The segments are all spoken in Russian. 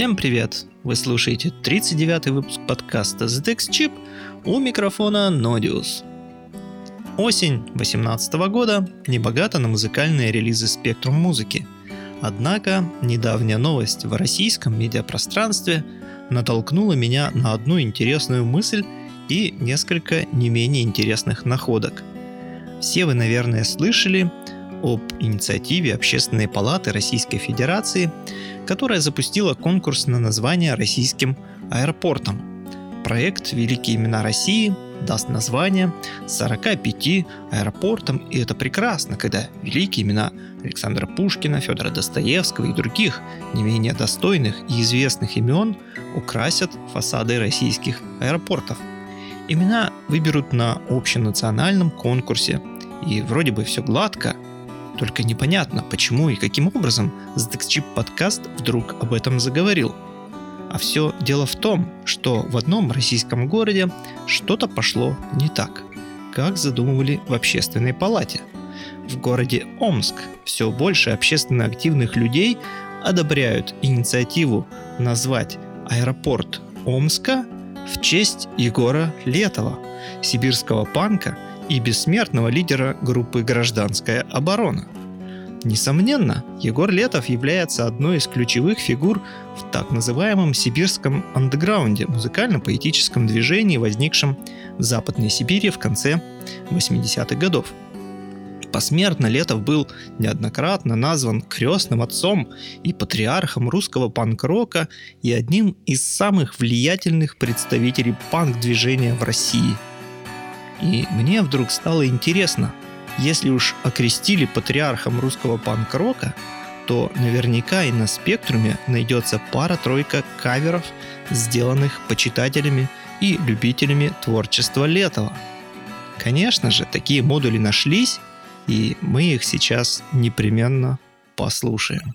Всем привет! Вы слушаете 39-й выпуск подкаста Text Chip у микрофона Nodius. Осень 2018 года небогата на музыкальные релизы спектрум музыки. Однако недавняя новость в российском медиапространстве натолкнула меня на одну интересную мысль и несколько не менее интересных находок. Все вы, наверное, слышали об инициативе Общественной палаты Российской Федерации, которая запустила конкурс на название российским аэропортом. Проект «Великие имена России» даст название 45 аэропортам, и это прекрасно, когда великие имена Александра Пушкина, Федора Достоевского и других не менее достойных и известных имен украсят фасады российских аэропортов. Имена выберут на общенациональном конкурсе, и вроде бы все гладко, только непонятно, почему и каким образом ZDXChip подкаст вдруг об этом заговорил. А все дело в том, что в одном российском городе что-то пошло не так, как задумывали в общественной палате. В городе Омск все больше общественно активных людей одобряют инициативу назвать аэропорт Омска в честь Егора Летова, сибирского панка – и бессмертного лидера группы «Гражданская оборона». Несомненно, Егор Летов является одной из ключевых фигур в так называемом сибирском андеграунде, музыкально-поэтическом движении, возникшем в Западной Сибири в конце 80-х годов. Посмертно Летов был неоднократно назван крестным отцом и патриархом русского панк-рока и одним из самых влиятельных представителей панк-движения в России – и мне вдруг стало интересно, если уж окрестили патриархом русского панк-рока, то наверняка и на спектруме найдется пара-тройка каверов, сделанных почитателями и любителями творчества Летова. Конечно же, такие модули нашлись, и мы их сейчас непременно послушаем.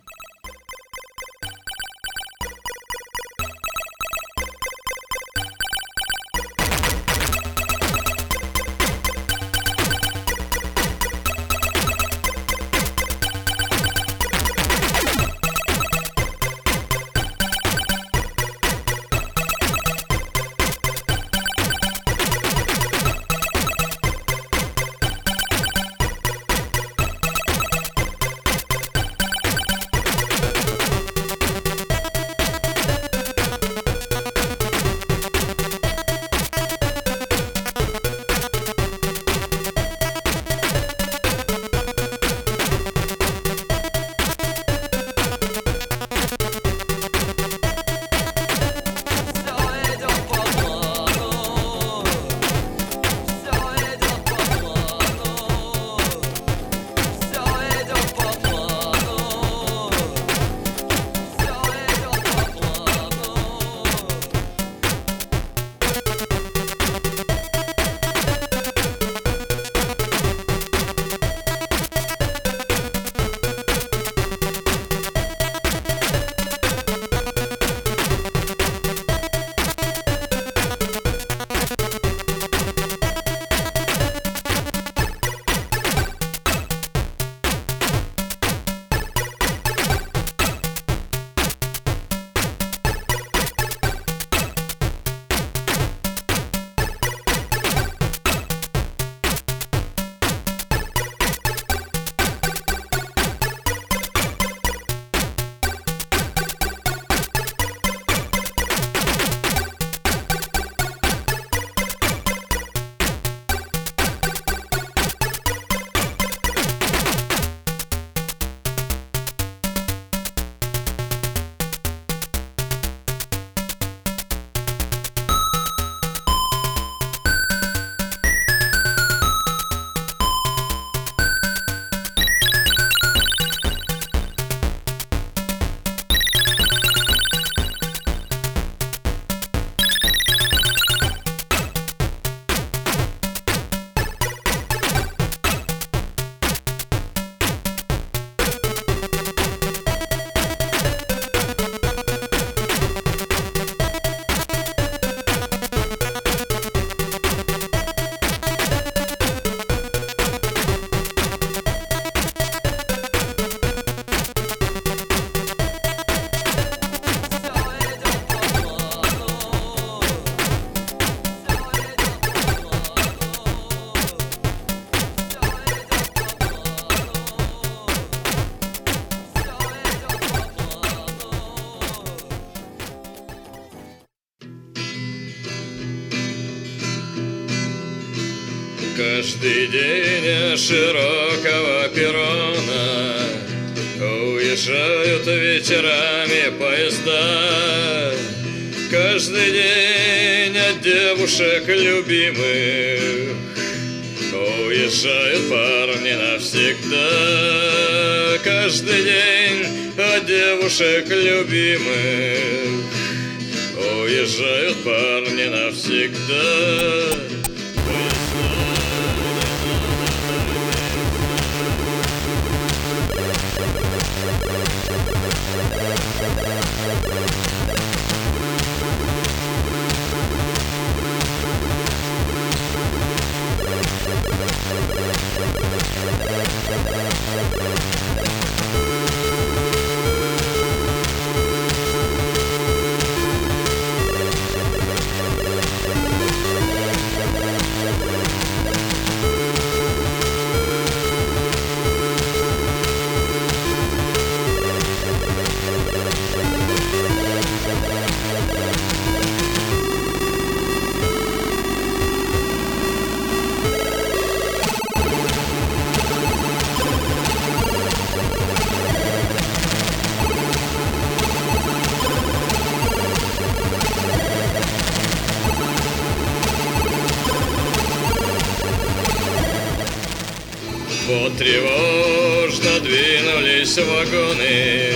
Поезда. Каждый день от девушек любимых Уезжают парни навсегда. Каждый день от девушек любимых Уезжают парни навсегда Тревожно двинулись вагоны,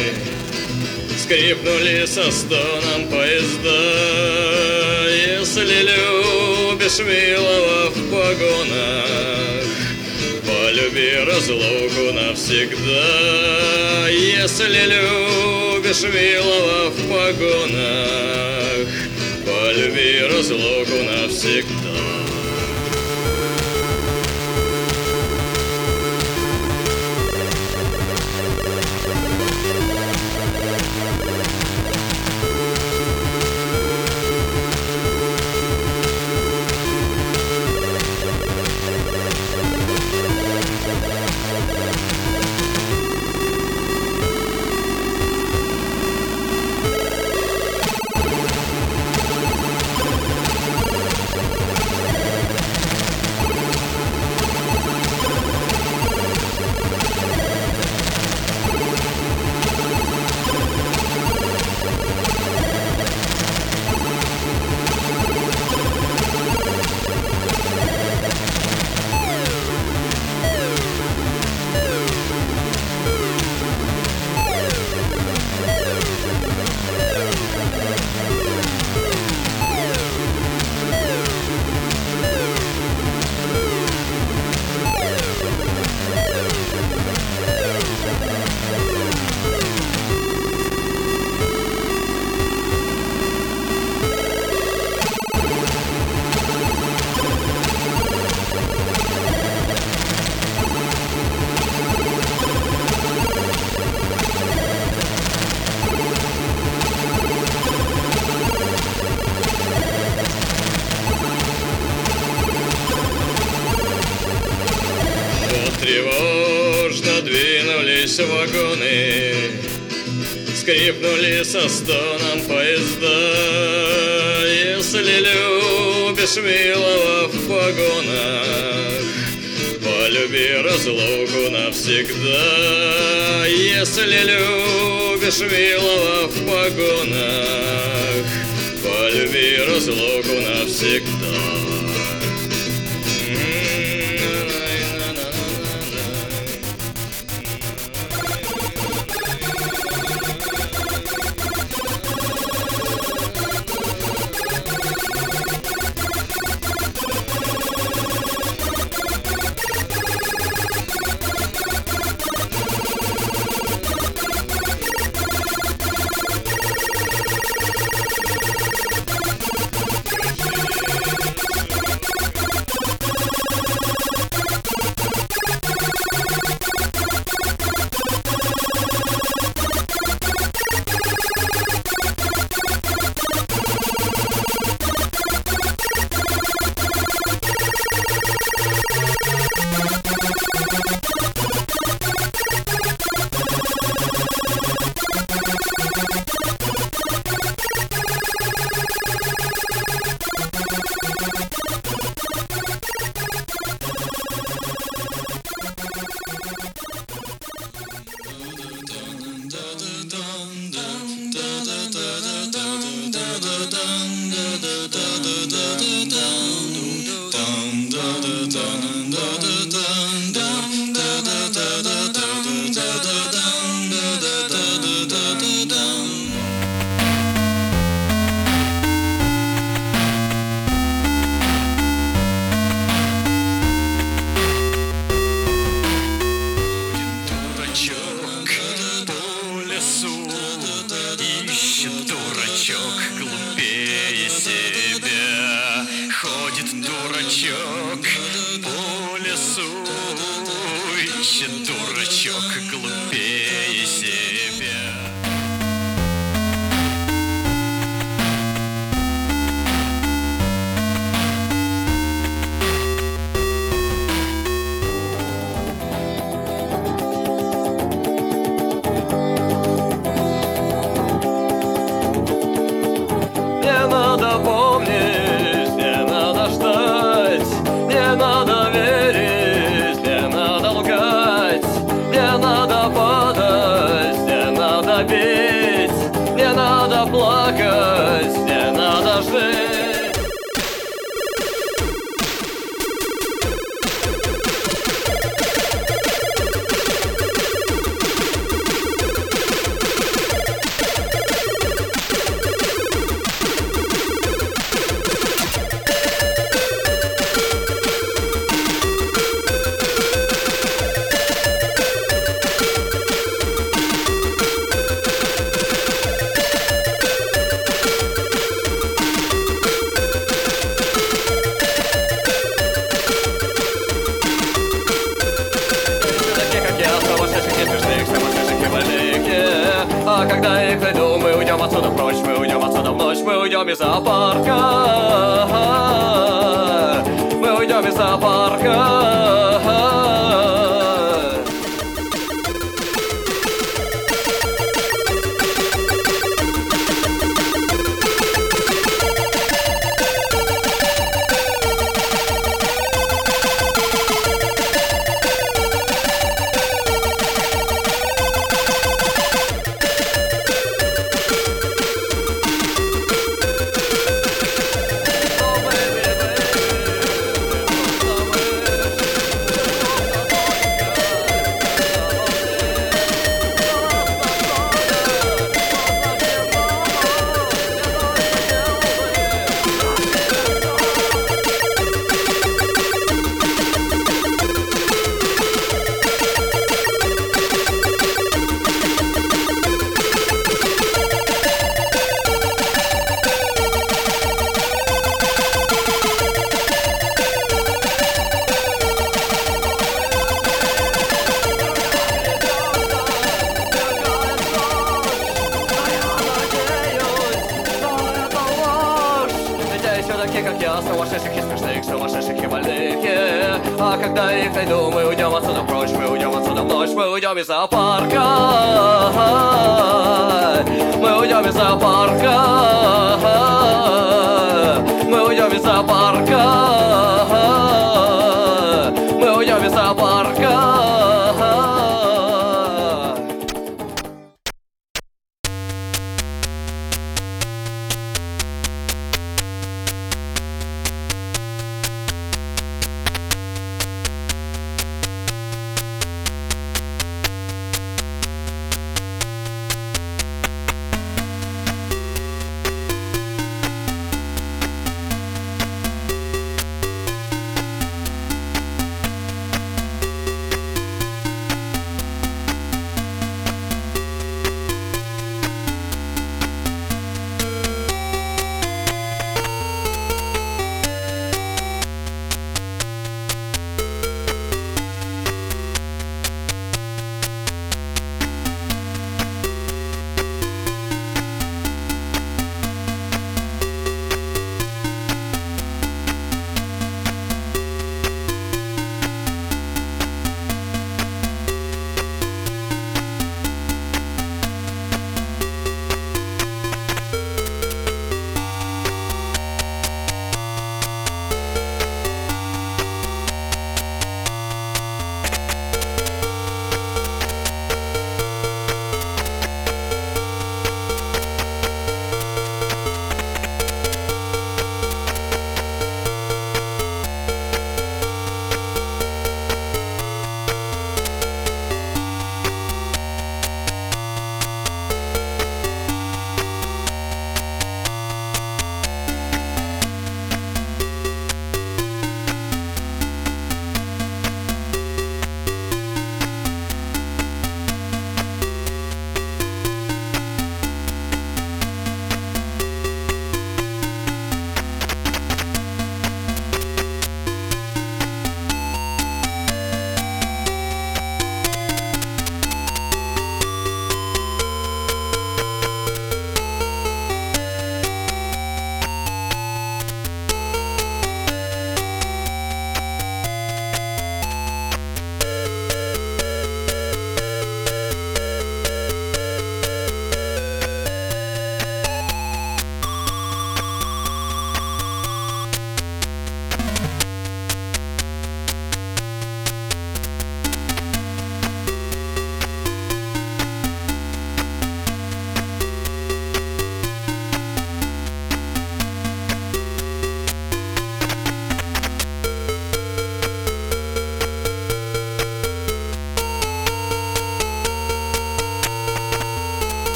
Скрипнули со стоном поезда. Если любишь милого в погонах, Полюби разлуку навсегда. Если любишь милого в погонах, Полюби разлуку навсегда. Двинулись вагоны, Скрипнули со стоном поезда. Если любишь милого в погонах, Полюби разлуку навсегда. Если любишь милого в погонах, Полюби разлуку навсегда. meu mi sa parka Moj uđa meu sa parka Moj uđa sa parca.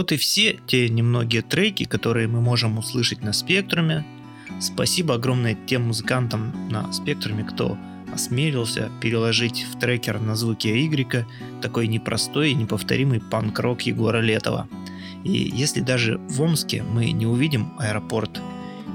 Вот и все те немногие треки, которые мы можем услышать на спектруме. Спасибо огромное тем музыкантам на спектруме, кто осмелился переложить в трекер на звуки Y такой непростой и неповторимый панк-рок Егора Летова. И если даже в Омске мы не увидим аэропорт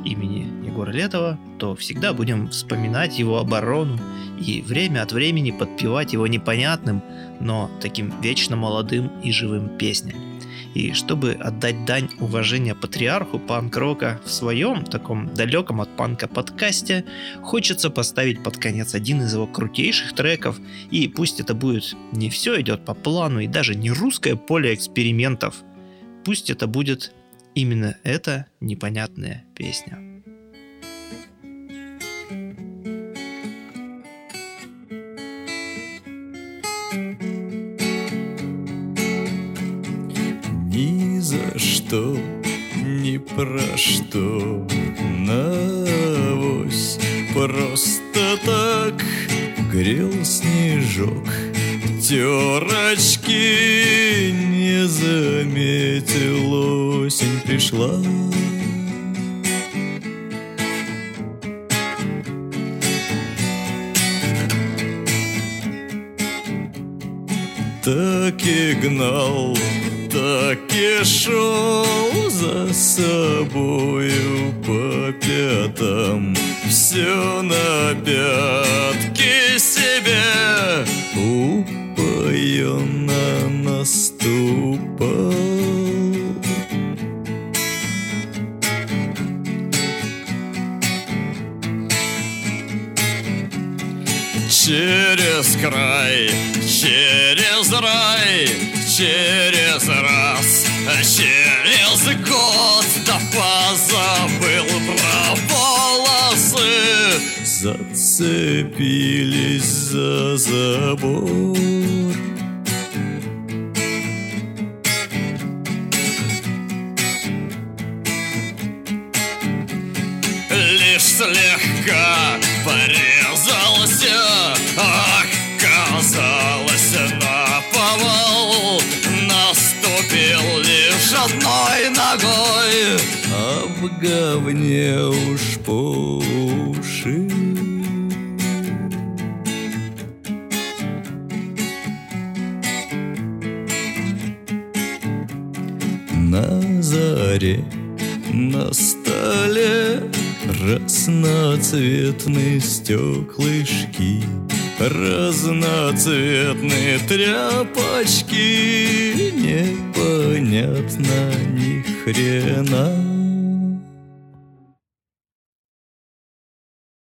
имени Егора Летова, то всегда будем вспоминать его оборону и время от времени подпевать его непонятным, но таким вечно молодым и живым песням. И чтобы отдать дань уважения патриарху панк-рока в своем таком далеком от панка подкасте, хочется поставить под конец один из его крутейших треков, и пусть это будет не все идет по плану и даже не русское поле экспериментов, пусть это будет именно эта непонятная песня. Что, ни про что. Навось просто так грел снежок. Терочки не заметил, осень пришла. Так и гнал, шел за собою по пятам. Все на пятки себе упоенно наступал. Через край, через рай, через раз, через год Да позабыл про волосы. Зацепились за забор говне уж по уши На заре на столе Разноцветные стеклышки Разноцветные тряпочки. Непонятно ни хрена